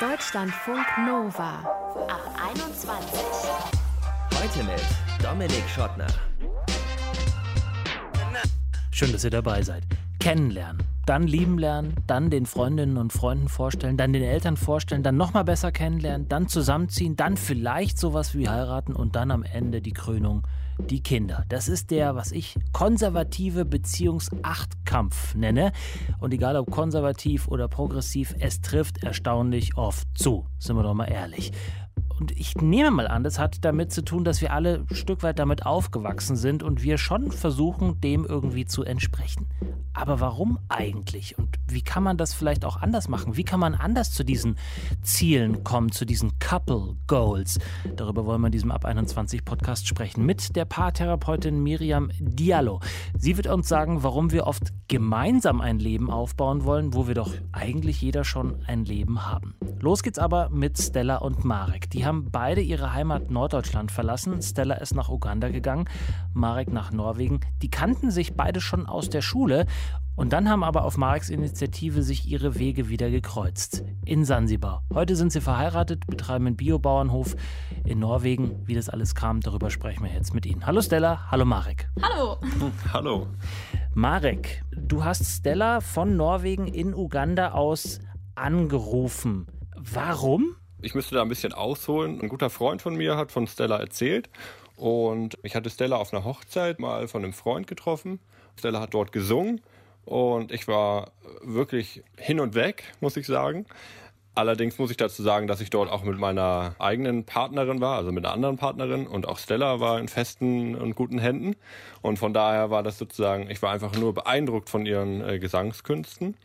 Deutschlandfunk Nova ab 21. Heute mit Dominik Schottner. Schön, dass ihr dabei seid. Kennenlernen, dann lieben lernen, dann den Freundinnen und Freunden vorstellen, dann den Eltern vorstellen, dann nochmal besser kennenlernen, dann zusammenziehen, dann vielleicht sowas wie heiraten und dann am Ende die Krönung, die Kinder. Das ist der, was ich konservative Beziehungsachtkampf nenne. Und egal ob konservativ oder progressiv, es trifft erstaunlich oft zu. Sind wir doch mal ehrlich. Und ich nehme mal an, das hat damit zu tun, dass wir alle ein Stück weit damit aufgewachsen sind und wir schon versuchen, dem irgendwie zu entsprechen. Aber warum eigentlich? Und wie kann man das vielleicht auch anders machen? Wie kann man anders zu diesen Zielen kommen, zu diesen Couple Goals? Darüber wollen wir in diesem Ab 21 Podcast sprechen mit der Paartherapeutin Miriam Diallo. Sie wird uns sagen, warum wir oft gemeinsam ein Leben aufbauen wollen, wo wir doch eigentlich jeder schon ein Leben haben. Los geht's aber mit Stella und Marek. Die haben beide ihre Heimat Norddeutschland verlassen. Stella ist nach Uganda gegangen, Marek nach Norwegen. Die kannten sich beide schon aus der Schule. Und dann haben aber auf Mareks Initiative sich ihre Wege wieder gekreuzt. In Sansibar. Heute sind sie verheiratet, betreiben einen Biobauernhof in Norwegen. Wie das alles kam, darüber sprechen wir jetzt mit Ihnen. Hallo Stella, hallo Marek. Hallo. Hallo. Marek, du hast Stella von Norwegen in Uganda aus angerufen. Warum? Ich müsste da ein bisschen ausholen. Ein guter Freund von mir hat von Stella erzählt und ich hatte Stella auf einer Hochzeit mal von einem Freund getroffen. Stella hat dort gesungen und ich war wirklich hin und weg, muss ich sagen. Allerdings muss ich dazu sagen, dass ich dort auch mit meiner eigenen Partnerin war, also mit einer anderen Partnerin und auch Stella war in festen und guten Händen. Und von daher war das sozusagen, ich war einfach nur beeindruckt von ihren äh, Gesangskünsten.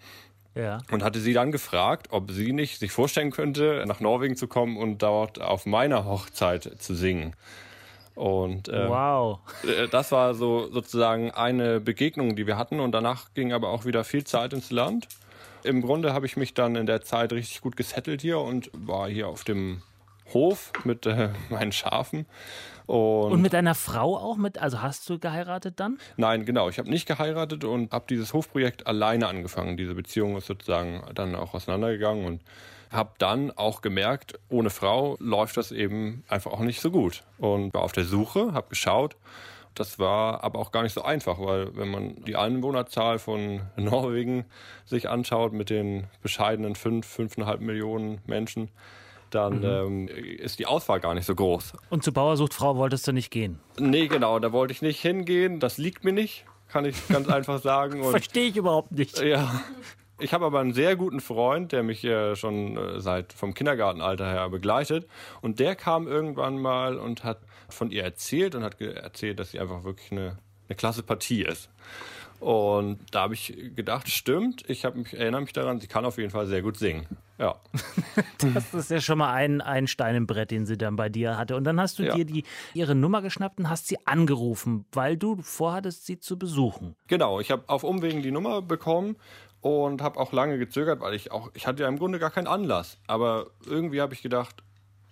Ja. Und hatte sie dann gefragt, ob sie nicht sich vorstellen könnte, nach Norwegen zu kommen und dort auf meiner Hochzeit zu singen. Und ähm, Wow. äh, das war so sozusagen eine Begegnung, die wir hatten. Und danach ging aber auch wieder viel Zeit ins Land. Im Grunde habe ich mich dann in der Zeit richtig gut gesettelt hier und war hier auf dem Hof mit äh, meinen Schafen. Und, Und mit deiner Frau auch mit? Also hast du geheiratet dann? Nein, genau. Ich habe nicht geheiratet und habe dieses Hofprojekt alleine angefangen. Diese Beziehung ist sozusagen dann auch auseinandergegangen und habe dann auch gemerkt, ohne Frau läuft das eben einfach auch nicht so gut. Und war auf der Suche, habe geschaut. Das war aber auch gar nicht so einfach, weil wenn man die Einwohnerzahl von Norwegen sich anschaut mit den bescheidenen fünf, fünfeinhalb Millionen Menschen, dann ähm, ist die Auswahl gar nicht so groß. Und zu Bauer sucht Frau wolltest du nicht gehen. Nee, genau, da wollte ich nicht hingehen. Das liegt mir nicht, kann ich ganz einfach sagen. Und Verstehe ich überhaupt nicht. ja. Ich habe aber einen sehr guten Freund, der mich äh, schon äh, seit vom Kindergartenalter her begleitet. Und der kam irgendwann mal und hat von ihr erzählt und hat erzählt, dass sie einfach wirklich eine, eine klasse Partie ist. Und da habe ich gedacht, stimmt, ich mich, erinnere mich daran, sie kann auf jeden Fall sehr gut singen. Ja. Das ist ja schon mal ein, ein Stein im Brett, den sie dann bei dir hatte. Und dann hast du Ja. dir die, ihre Nummer geschnappt und hast sie angerufen, weil du vorhattest, sie zu besuchen. Genau, ich habe auf Umwegen die Nummer bekommen und habe auch lange gezögert, weil ich auch, ich hatte ja im Grunde gar keinen Anlass. Aber irgendwie habe ich gedacht,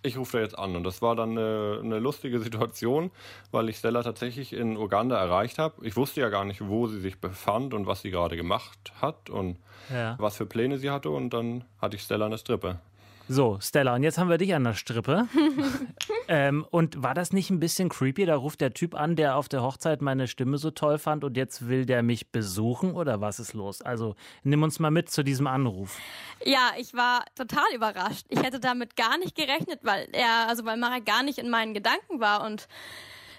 ich rufe da jetzt an. Und das war dann eine, eine lustige Situation, weil ich Stella tatsächlich in Uganda erreicht habe. Ich wusste ja gar nicht, wo sie sich befand und was sie gerade gemacht hat und Ja. was für Pläne sie hatte. Und dann hatte ich Stella der Strippe. So, Stella, und jetzt haben wir dich an der Strippe. ähm, und war das nicht ein bisschen creepy? Da ruft der Typ an, der auf der Hochzeit meine Stimme so toll fand und jetzt will der mich besuchen oder was ist los? Also nimm uns mal mit zu diesem Anruf. Ja, ich war total überrascht. Ich hätte damit gar nicht gerechnet, weil er, also weil Marek gar nicht in meinen Gedanken war und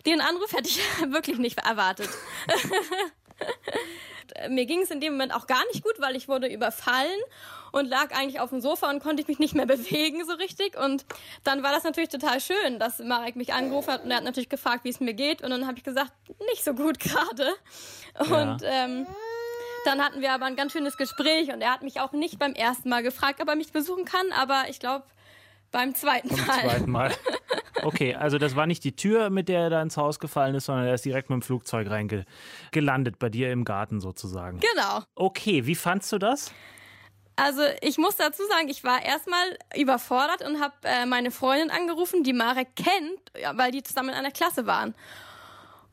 den Anruf hätte ich wirklich nicht erwartet. Mir ging es in dem Moment auch gar nicht gut, weil ich wurde überfallen und lag eigentlich auf dem Sofa und konnte ich mich nicht mehr bewegen so richtig. Und dann war das natürlich total schön, dass Marek mich angerufen hat und er hat natürlich gefragt, wie es mir geht. Und dann habe ich gesagt, nicht so gut gerade. Und ähm, dann hatten wir aber ein ganz schönes Gespräch und er hat mich auch nicht beim ersten Mal gefragt, ob er mich besuchen kann, aber ich glaube beim zweiten Mal. Zweiten Mal. Okay, also das war nicht die Tür, mit der er da ins Haus gefallen ist, sondern er ist direkt mit dem Flugzeug reingelandet, bei dir im Garten sozusagen. Genau. Okay, wie fandst du das? Also ich muss dazu sagen, ich war erstmal überfordert und habe äh, meine Freundin angerufen, die Marek kennt, weil die zusammen in einer Klasse waren.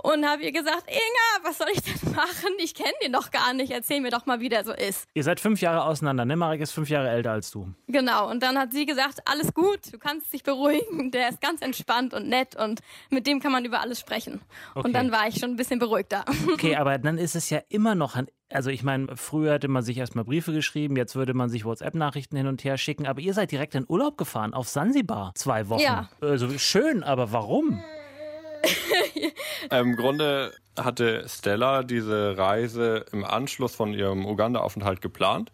Und habe ihr gesagt, Inga, was soll ich denn machen? Ich kenne den doch gar nicht. Erzähl mir doch mal, wie der so ist. Ihr seid fünf Jahre auseinander, ne? Marek ist fünf Jahre älter als du. Genau. Und dann hat sie gesagt, alles gut, du kannst dich beruhigen. Der ist ganz entspannt und nett und mit dem kann man über alles sprechen. Okay. Und dann war ich schon ein bisschen beruhigter. Okay, aber dann ist es ja immer noch ein. Also ich meine, früher hätte man sich erstmal Briefe geschrieben, jetzt würde man sich WhatsApp-Nachrichten hin und her schicken, aber ihr seid direkt in Urlaub gefahren auf Sansibar, zwei Wochen. Ja. Also schön, aber warum? Im Grunde hatte Stella diese Reise im Anschluss von ihrem Uganda-Aufenthalt geplant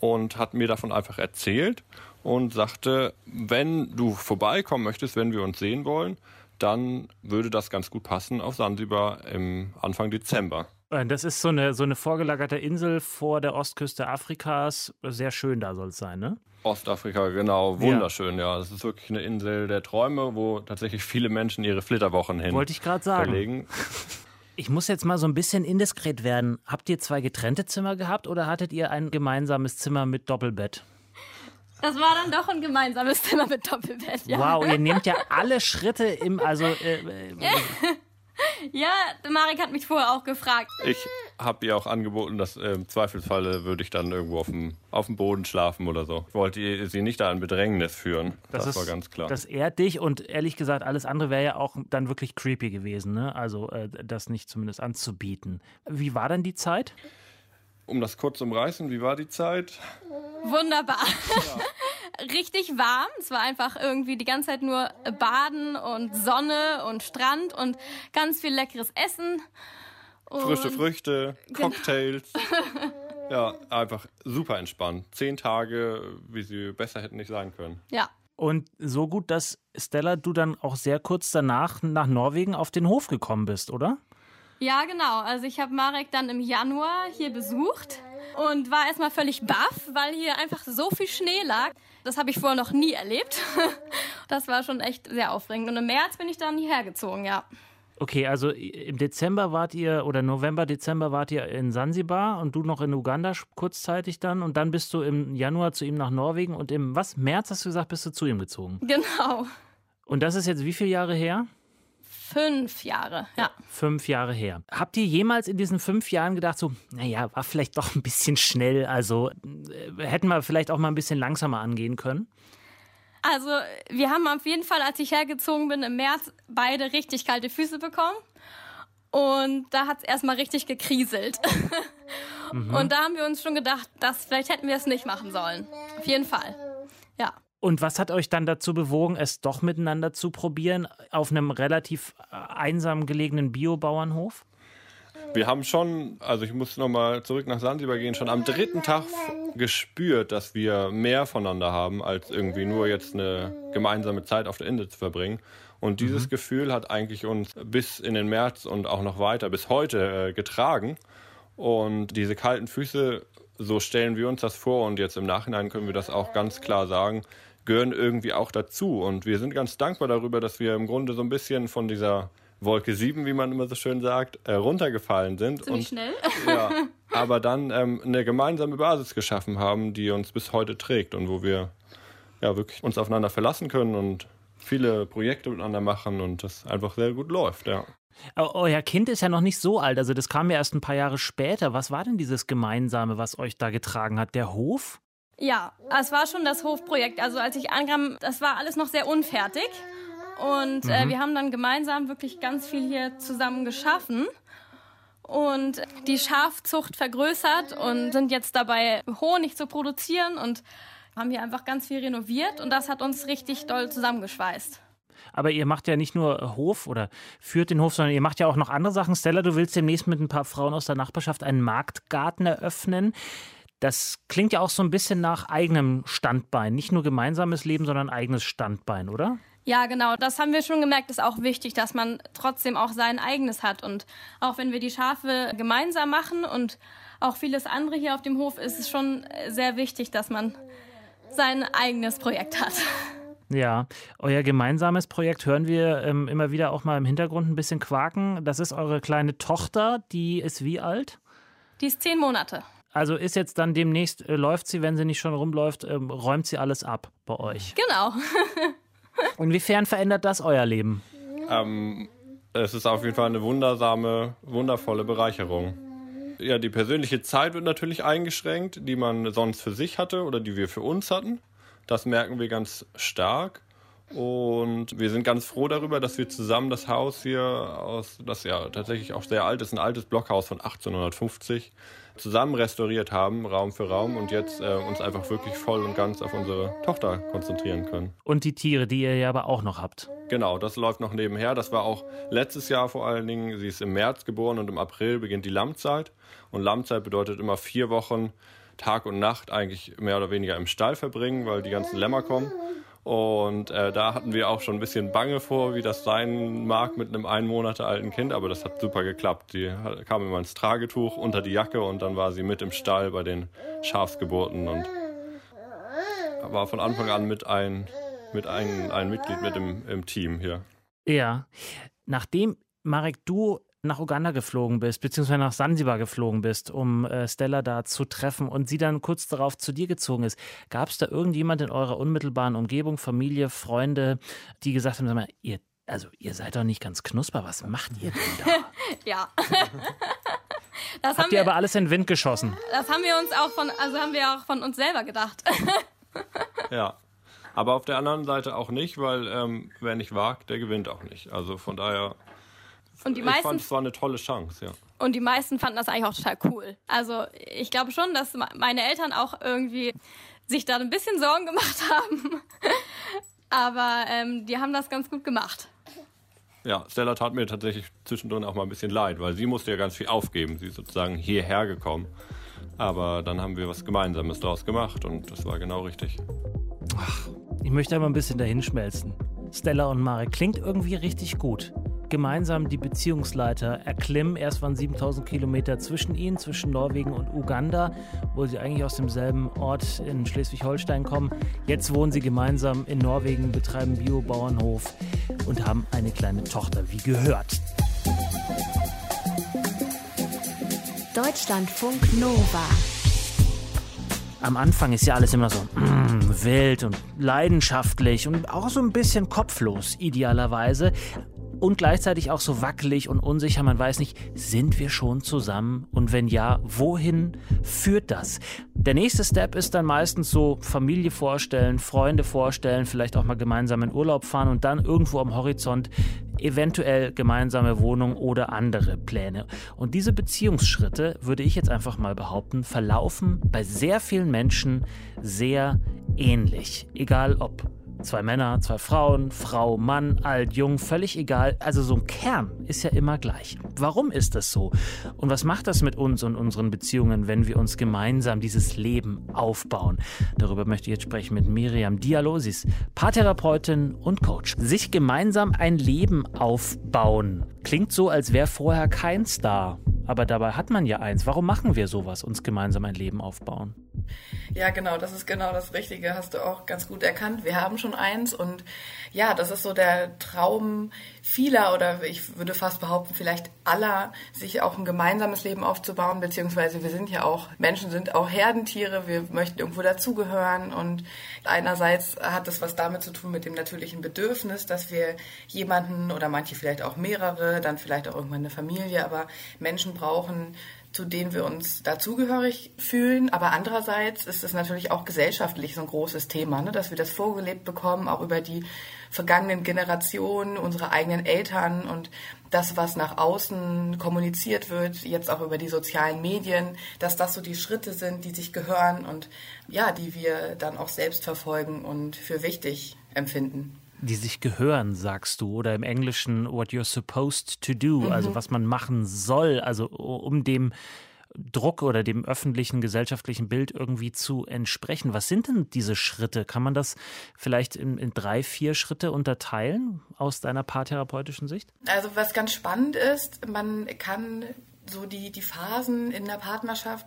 und hat mir davon einfach erzählt und sagte, wenn du vorbeikommen möchtest, wenn wir uns sehen wollen, dann würde das ganz gut passen auf Sansibar im Anfang Dezember. Äh, Das ist so eine, so eine vorgelagerte Insel vor der Ostküste Afrikas. Sehr schön da soll es sein, ne? Ostafrika, genau, wunderschön, ja. Das ist wirklich eine Insel der Träume, wo tatsächlich viele Menschen ihre Flitterwochen hin Wollte ich gerade sagen. verlegen. Ich muss jetzt mal so ein bisschen indiskret werden. Habt ihr zwei getrennte Zimmer gehabt oder hattet ihr ein gemeinsames Zimmer mit Doppelbett? Das war dann doch ein gemeinsames Zimmer mit Doppelbett. Ja, Wow, ihr nehmt ja alle Schritte im, also äh, äh, ja Marek hat mich vorher auch gefragt. Ich habe ihr auch angeboten, dass äh, im Zweifelsfalle würde ich dann irgendwo auf dem, auf dem Boden schlafen oder so. Ich wollte ihr- sie nicht da in Bedrängnis führen. Das, ist, war ganz klar. Das ehrt dich und ehrlich gesagt, alles andere wäre ja auch dann wirklich creepy gewesen, ne? Also äh, das nicht zumindest anzubieten. Wie war denn die Zeit? um das kurz zu umreißen, wie war die Zeit? Wunderbar. Richtig warm. Es war einfach irgendwie die ganze Zeit nur Baden und Sonne und Strand und ganz viel leckeres Essen. Und Frische Früchte, Cocktails. ja, einfach super entspannt. Zehn Tage, wie sie besser hätten nicht sein können. Ja. Und so gut, dass Stella, du dann auch sehr kurz danach nach Norwegen auf den Hof gekommen bist, oder? Ja, genau. Also ich habe Marek dann im Januar hier besucht und war erstmal völlig baff, weil hier einfach so viel Schnee lag. Das habe ich vorher noch nie erlebt. Das war schon echt sehr aufregend. Und im März bin ich dann hierher gezogen, ja. Okay, also im Dezember wart ihr, oder November, Dezember wart ihr in Sansibar und du noch in Uganda kurzzeitig dann und dann bist du im Januar zu ihm nach Norwegen und im, was, März hast du gesagt, bist du zu ihm gezogen. Genau. Und das ist jetzt wie viele Jahre her? Fünf Jahre, ja. Fünf Jahre her. Habt ihr jemals in diesen fünf Jahren gedacht, so, naja, war vielleicht doch ein bisschen schnell, also äh, hätten wir vielleicht auch mal ein bisschen langsamer angehen können? Also, wir haben auf jeden Fall, als ich hergezogen bin, im März beide richtig kalte Füße bekommen. Und da hat es erstmal richtig gekriselt. Und da haben wir uns schon gedacht, dass vielleicht hätten wir es nicht machen sollen. Auf jeden Fall. Ja. Und was hat euch dann dazu bewogen, es doch miteinander zu probieren auf einem relativ äh, einsam gelegenen Biobauernhof? Wir haben schon, also ich muss nochmal zurück nach Sansibar gehen, schon am dritten Tag gespürt, dass wir mehr voneinander haben, als irgendwie nur jetzt eine gemeinsame Zeit auf der Insel zu verbringen. Und dieses Gefühl hat eigentlich uns bis in den März und auch noch weiter, bis heute äh, getragen. Und diese kalten Füße, so stellen wir uns das vor und jetzt im Nachhinein können wir das auch ganz klar sagen, gehören irgendwie auch dazu. Und wir sind ganz dankbar darüber, dass wir im Grunde so ein bisschen von dieser Wolke 7, wie man immer so schön sagt, äh, runtergefallen sind. Ziemlich und, schnell. Ja, aber dann ähm, eine gemeinsame Basis geschaffen haben, die uns bis heute trägt und wo wir ja wirklich uns aufeinander verlassen können und viele Projekte miteinander machen und das einfach sehr gut läuft, ja. Eu- Euer Kind ist ja noch nicht so alt, also das kam ja erst ein paar Jahre später. Was war denn dieses Gemeinsame, was euch da getragen hat? Der Hof? Ja, es war schon das Hofprojekt. Also als ich ankam, das war alles noch sehr unfertig. Und äh, wir haben dann gemeinsam wirklich ganz viel hier zusammen geschaffen und die Schafzucht vergrößert und sind jetzt dabei, Honig zu produzieren und haben hier einfach ganz viel renoviert und das hat uns richtig doll zusammengeschweißt. Aber ihr macht ja nicht nur Hof oder führt den Hof, sondern ihr macht ja auch noch andere Sachen. Stella, du willst demnächst mit ein paar Frauen aus der Nachbarschaft einen Marktgarten eröffnen. Das klingt ja auch so ein bisschen nach eigenem Standbein. Nicht nur gemeinsames Leben, sondern eigenes Standbein, oder? Ja, genau. Das haben wir schon gemerkt, ist auch wichtig, dass man trotzdem auch sein eigenes hat. Und auch wenn wir die Schafe gemeinsam machen und auch vieles andere hier auf dem Hof, ist es schon sehr wichtig, dass man sein eigenes Projekt hat. Ja, euer gemeinsames Projekt hören wir ähm, immer wieder auch mal im Hintergrund ein bisschen quaken. Das ist eure kleine Tochter, die ist wie alt? Die ist zehn Monate. Also ist jetzt dann demnächst, äh, läuft sie, wenn sie nicht schon rumläuft, ähm, räumt sie alles ab bei euch. Genau. Inwiefern verändert das euer Leben? Ähm, es ist auf jeden Fall eine wundersame, wundervolle Bereicherung. Ja, die persönliche Zeit wird natürlich eingeschränkt, die man sonst für sich hatte oder die wir für uns hatten. Das merken wir ganz stark. Und wir sind ganz froh darüber, dass wir zusammen das Haus hier aus, das ja tatsächlich auch sehr alt ist, ein altes Blockhaus von 1850, zusammen restauriert haben, Raum für Raum, und jetzt äh, uns einfach wirklich voll und ganz auf unsere Tochter konzentrieren können. Und die Tiere, die ihr ja aber auch noch habt. Genau, das läuft noch nebenher. Das war auch letztes Jahr vor allen Dingen. Sie ist im März geboren und im April beginnt die Lammzeit. Und Lammzeit bedeutet immer vier Wochen Tag und Nacht eigentlich mehr oder weniger im Stall verbringen, weil die ganzen Lämmer kommen. Und äh, da hatten wir auch schon ein bisschen Bange vor, wie das sein mag mit einem ein Monate alten Kind, aber das hat super geklappt. Die kam immer ins Tragetuch unter die Jacke und dann war sie mit im Stall bei den Schafsgeburten und war von Anfang an mit ein, mit ein, ein Mitglied mit im, im Team hier. Ja. Nachdem, Marek, du nach Uganda geflogen bist, beziehungsweise nach Sansibar geflogen bist, um äh, Stella da zu treffen und sie dann kurz darauf zu dir gezogen ist. Gab es da irgendjemand in eurer unmittelbaren Umgebung, Familie, Freunde, die gesagt haben, sag mal, ihr, also ihr seid doch nicht ganz knusper, was macht ihr denn da? ja. das Habt ihr wir, aber alles in den Wind geschossen? Das haben wir uns auch von, also haben wir auch von uns selber gedacht. ja. Aber auf der anderen Seite auch nicht, weil ähm, wer nicht wagt, der gewinnt auch nicht. Also von daher und die meisten, ich fand, es war eine tolle Chance, ja. Und die meisten fanden das eigentlich auch total cool. Also ich glaube schon, dass meine Eltern auch irgendwie sich da ein bisschen Sorgen gemacht haben. Aber ähm, die haben das ganz gut gemacht. Ja, Stella tat mir tatsächlich zwischendrin auch mal ein bisschen leid, weil sie musste ja ganz viel aufgeben. Sie ist sozusagen hierher gekommen. Aber dann haben wir was Gemeinsames daraus gemacht und das war genau richtig. Ach, ich möchte aber ein bisschen dahinschmelzen. Stella und Marek klingt irgendwie richtig gut gemeinsam die Beziehungsleiter erklimmen. Erst waren 7000 Kilometer zwischen ihnen, zwischen Norwegen und Uganda, wo sie eigentlich aus demselben Ort in Schleswig-Holstein kommen. Jetzt wohnen sie gemeinsam in Norwegen, betreiben Biobauernhof und haben eine kleine Tochter, wie gehört. Deutschlandfunk Nova. Am Anfang ist ja alles immer so mm, wild und leidenschaftlich und auch so ein bisschen kopflos, idealerweise und gleichzeitig auch so wackelig und unsicher. Man weiß nicht, sind wir schon zusammen? Und wenn ja, wohin führt das? Der nächste Step ist dann meistens so Familie vorstellen, Freunde vorstellen, vielleicht auch mal gemeinsam in Urlaub fahren und dann irgendwo am Horizont eventuell gemeinsame Wohnung oder andere Pläne. Und diese Beziehungsschritte, würde ich jetzt einfach mal behaupten, verlaufen bei sehr vielen Menschen sehr ähnlich. Egal ob Zwei Männer, zwei Frauen, Frau, Mann, alt, jung, völlig egal. Also so ein Kern ist ja immer gleich. Warum ist das so? Und was macht das mit uns und unseren Beziehungen, wenn wir uns gemeinsam dieses Leben aufbauen? Darüber möchte ich jetzt sprechen mit Miriam ist Paartherapeutin und Coach. Sich gemeinsam ein Leben aufbauen. Klingt so, als wäre vorher kein Star. Aber dabei hat man ja eins. Warum machen wir sowas, uns gemeinsam ein Leben aufbauen? Ja, genau, das ist genau das Richtige, hast du auch ganz gut erkannt. Wir haben schon eins und ja, das ist so der Traum vieler oder ich würde fast behaupten, vielleicht aller, sich auch ein gemeinsames Leben aufzubauen, beziehungsweise wir sind ja auch, Menschen sind auch Herdentiere, wir möchten irgendwo dazugehören und einerseits hat das was damit zu tun mit dem natürlichen Bedürfnis, dass wir jemanden oder manche vielleicht auch mehrere, dann vielleicht auch irgendwann eine Familie, aber Menschen brauchen zu denen wir uns dazugehörig fühlen. Aber andererseits ist es natürlich auch gesellschaftlich so ein großes Thema, ne? dass wir das vorgelebt bekommen, auch über die vergangenen Generationen, unsere eigenen Eltern und das, was nach außen kommuniziert wird, jetzt auch über die sozialen Medien, dass das so die Schritte sind, die sich gehören und ja, die wir dann auch selbst verfolgen und für wichtig empfinden die sich gehören, sagst du, oder im Englischen what you're supposed to do, mhm. also was man machen soll, also um dem Druck oder dem öffentlichen gesellschaftlichen Bild irgendwie zu entsprechen. Was sind denn diese Schritte? Kann man das vielleicht in, in drei, vier Schritte unterteilen aus deiner paartherapeutischen Sicht? Also was ganz spannend ist, man kann so die, die Phasen in der Partnerschaft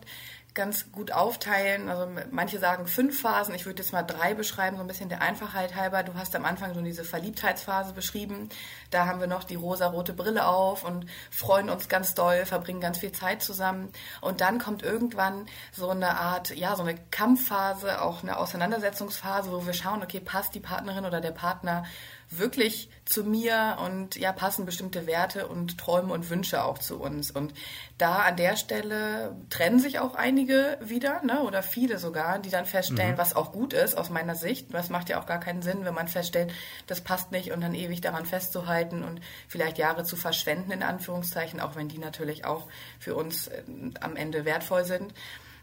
ganz gut aufteilen. Also manche sagen fünf Phasen, ich würde jetzt mal drei beschreiben, so ein bisschen der Einfachheit halber. Du hast am Anfang so diese Verliebtheitsphase beschrieben. Da haben wir noch die rosa-rote Brille auf und freuen uns ganz doll, verbringen ganz viel Zeit zusammen. Und dann kommt irgendwann so eine Art, ja, so eine Kampfphase, auch eine Auseinandersetzungsphase, wo wir schauen, okay, passt die Partnerin oder der Partner wirklich zu mir und ja, passen bestimmte Werte und Träume und Wünsche auch zu uns. Und da an der Stelle trennen sich auch einige wieder, ne, oder viele sogar, die dann feststellen, mhm. was auch gut ist aus meiner Sicht. Das macht ja auch gar keinen Sinn, wenn man feststellt, das passt nicht und dann ewig daran festzuhalten und vielleicht Jahre zu verschwenden, in Anführungszeichen, auch wenn die natürlich auch für uns äh, am Ende wertvoll sind.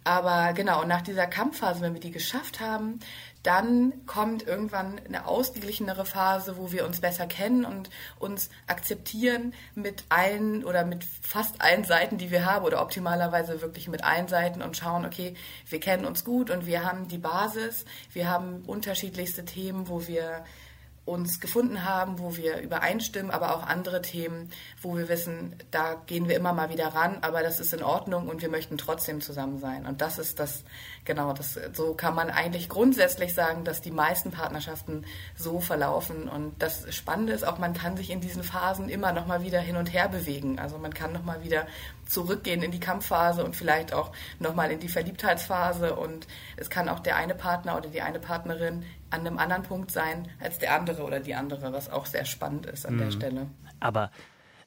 Aber genau, nach dieser Kampfphase, wenn wir die geschafft haben, dann kommt irgendwann eine ausgeglichenere Phase, wo wir uns besser kennen und uns akzeptieren mit allen oder mit fast allen Seiten, die wir haben oder optimalerweise wirklich mit allen Seiten und schauen, okay, wir kennen uns gut und wir haben die Basis, wir haben unterschiedlichste Themen, wo wir uns gefunden haben, wo wir übereinstimmen, aber auch andere Themen, wo wir wissen, da gehen wir immer mal wieder ran, aber das ist in Ordnung und wir möchten trotzdem zusammen sein. Und das ist das, genau, das, so kann man eigentlich grundsätzlich sagen, dass die meisten Partnerschaften so verlaufen. Und das Spannende ist auch, man kann sich in diesen Phasen immer noch mal wieder hin und her bewegen. Also man kann noch mal wieder zurückgehen in die Kampfphase und vielleicht auch nochmal in die Verliebtheitsphase. Und es kann auch der eine Partner oder die eine Partnerin an einem anderen Punkt sein als der andere oder die andere, was auch sehr spannend ist an mhm. der Stelle. Aber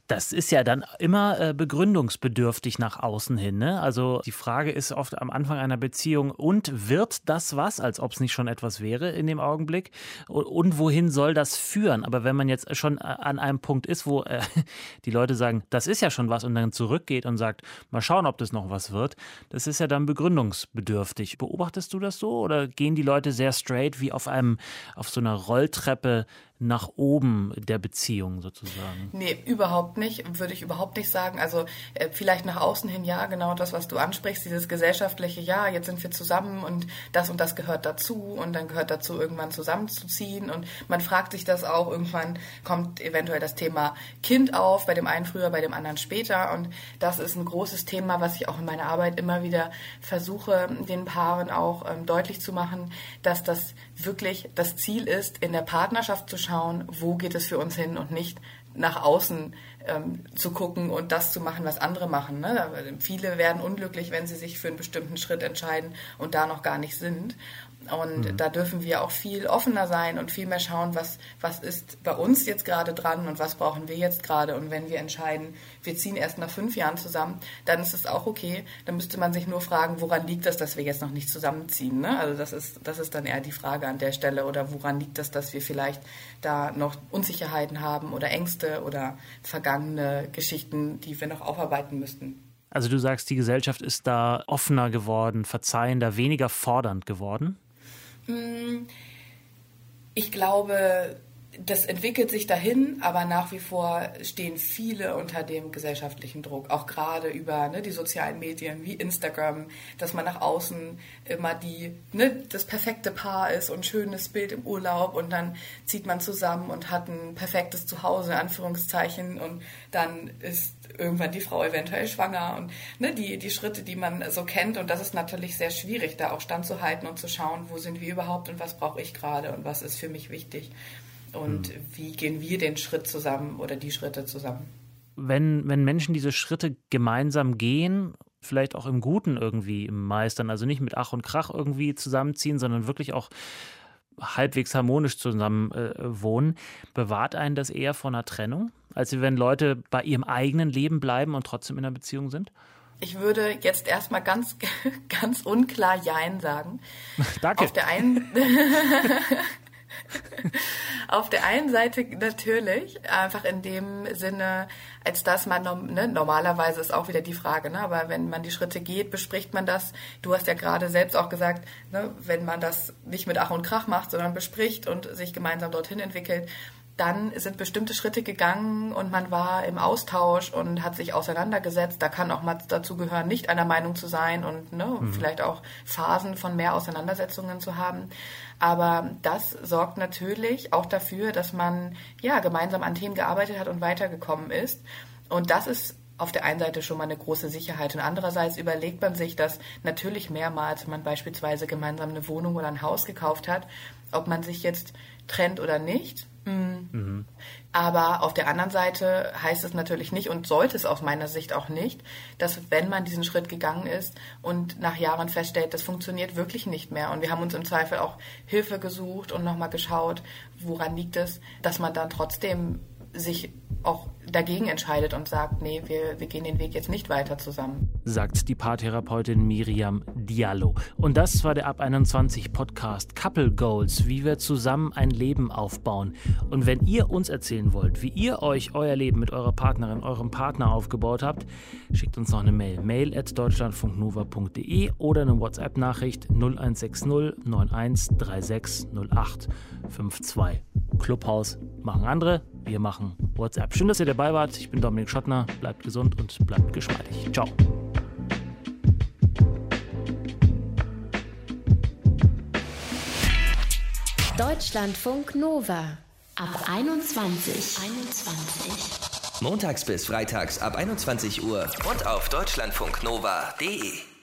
das ist ja dann immer äh, begründungsbedürftig nach außen hin. Ne? Also die Frage ist oft am Anfang einer Beziehung, und wird das was, als ob es nicht schon etwas wäre in dem Augenblick? Und, und, wohin soll das führen? Aber wenn man jetzt schon äh, an einem Punkt ist, wo äh, die Leute sagen, das ist ja schon was und dann zurückgeht und sagt, mal schauen, ob das noch was wird, das ist ja dann begründungsbedürftig. Beobachtest du das so oder gehen die Leute sehr straight wie auf einem, auf so einer Rolltreppe nach oben der Beziehung sozusagen? Nee, überhaupt nicht. Würde ich überhaupt nicht sagen. Also äh, vielleicht nach außen hin ja, genau das, was du ansprichst, dieses gesellschaftliche, ja, jetzt sind wir zusammen und das und das gehört dazu und dann gehört dazu, irgendwann zusammenzuziehen. Und man fragt sich das auch, irgendwann kommt eventuell das Thema Kind auf, bei dem einen früher, bei dem anderen später. Und das ist ein großes Thema, was ich auch in meiner Arbeit immer wieder versuche, den Paaren auch ähm, deutlich zu machen, dass das wirklich das Ziel ist, in der Partnerschaft zu schauen, wo geht es für uns hin und nicht nach außen ähm, zu gucken und das zu machen, was andere machen. Ne? Viele werden unglücklich, wenn sie sich für einen bestimmten Schritt entscheiden und da noch gar nicht sind. Und mhm. da dürfen wir auch viel offener sein und viel mehr schauen, was, was ist bei uns jetzt gerade dran und was brauchen wir jetzt gerade. Und wenn wir entscheiden, wir ziehen erst nach fünf Jahren zusammen, dann ist es auch okay. Dann müsste man sich nur fragen, woran liegt das, dass wir jetzt noch nicht zusammenziehen. Ne? Also das ist, das ist dann eher die Frage an der Stelle. Oder woran liegt das, dass wir vielleicht da noch Unsicherheiten haben oder Ängste oder vergangene Geschichten, die wir noch aufarbeiten müssten. Also du sagst, die Gesellschaft ist da offener geworden, verzeihender, weniger fordernd geworden? Hm, ich glaube, das entwickelt sich dahin, aber nach wie vor stehen viele unter dem gesellschaftlichen Druck, auch gerade über ne, die sozialen Medien wie Instagram, dass man nach außen immer die ne, das perfekte Paar ist und schönes Bild im Urlaub und dann zieht man zusammen und hat ein perfektes Zuhause in Anführungszeichen und dann ist irgendwann die Frau eventuell schwanger und ne, die die Schritte, die man so kennt und das ist natürlich sehr schwierig, da auch standzuhalten und zu schauen, wo sind wir überhaupt und was brauche ich gerade und was ist für mich wichtig und mhm. wie gehen wir den Schritt zusammen oder die Schritte zusammen. Wenn, wenn Menschen diese Schritte gemeinsam gehen, vielleicht auch im Guten irgendwie meistern, also nicht mit Ach und Krach irgendwie zusammenziehen, sondern wirklich auch halbwegs harmonisch zusammen äh, wohnen, bewahrt einen das eher vor einer Trennung, als wenn Leute bei ihrem eigenen Leben bleiben und trotzdem in einer Beziehung sind? Ich würde jetzt erstmal ganz, ganz unklar Jein sagen. Danke. Auf der einen, Auf der einen Seite natürlich, einfach in dem Sinne, als dass man, ne, normalerweise ist auch wieder die Frage, ne, aber wenn man die Schritte geht, bespricht man das. Du hast ja gerade selbst auch gesagt, ne, wenn man das nicht mit Ach und Krach macht, sondern bespricht und sich gemeinsam dorthin entwickelt, dann sind bestimmte Schritte gegangen und man war im Austausch und hat sich auseinandergesetzt. Da kann auch mal dazu gehören, nicht einer Meinung zu sein und ne, mhm. vielleicht auch Phasen von mehr Auseinandersetzungen zu haben. Aber das sorgt natürlich auch dafür, dass man ja gemeinsam an Themen gearbeitet hat und weitergekommen ist. Und das ist auf der einen Seite schon mal eine große Sicherheit und andererseits überlegt man sich, dass natürlich mehrmals, wenn man beispielsweise gemeinsam eine Wohnung oder ein Haus gekauft hat, ob man sich jetzt trennt oder nicht, Mhm. Aber auf der anderen Seite heißt es natürlich nicht und sollte es aus meiner Sicht auch nicht, dass wenn man diesen Schritt gegangen ist und nach Jahren feststellt, das funktioniert wirklich nicht mehr und wir haben uns im Zweifel auch Hilfe gesucht und nochmal geschaut, woran liegt es, dass man dann trotzdem sich auch dagegen entscheidet und sagt, nee, wir, wir gehen den Weg jetzt nicht weiter zusammen. Sagt die Paartherapeutin Miriam Diallo. Und das war der Ab 21 Podcast Couple Goals, wie wir zusammen ein Leben aufbauen. Und wenn ihr uns erzählen wollt, wie ihr euch euer Leben mit eurer Partnerin, eurem Partner aufgebaut habt, schickt uns noch eine Mail. Mail at deutschlandfunknova.de oder eine WhatsApp-Nachricht 0160 91 36 08 52. Clubhaus machen andere, wir machen WhatsApp. Schön, dass ihr dabei wart. Ich bin Dominik Schottner. Bleibt gesund und bleibt geschmeidig. Ciao. Deutschlandfunk Nova ab 21. 21. Montags bis freitags ab 21 Uhr und auf deutschlandfunknova.de.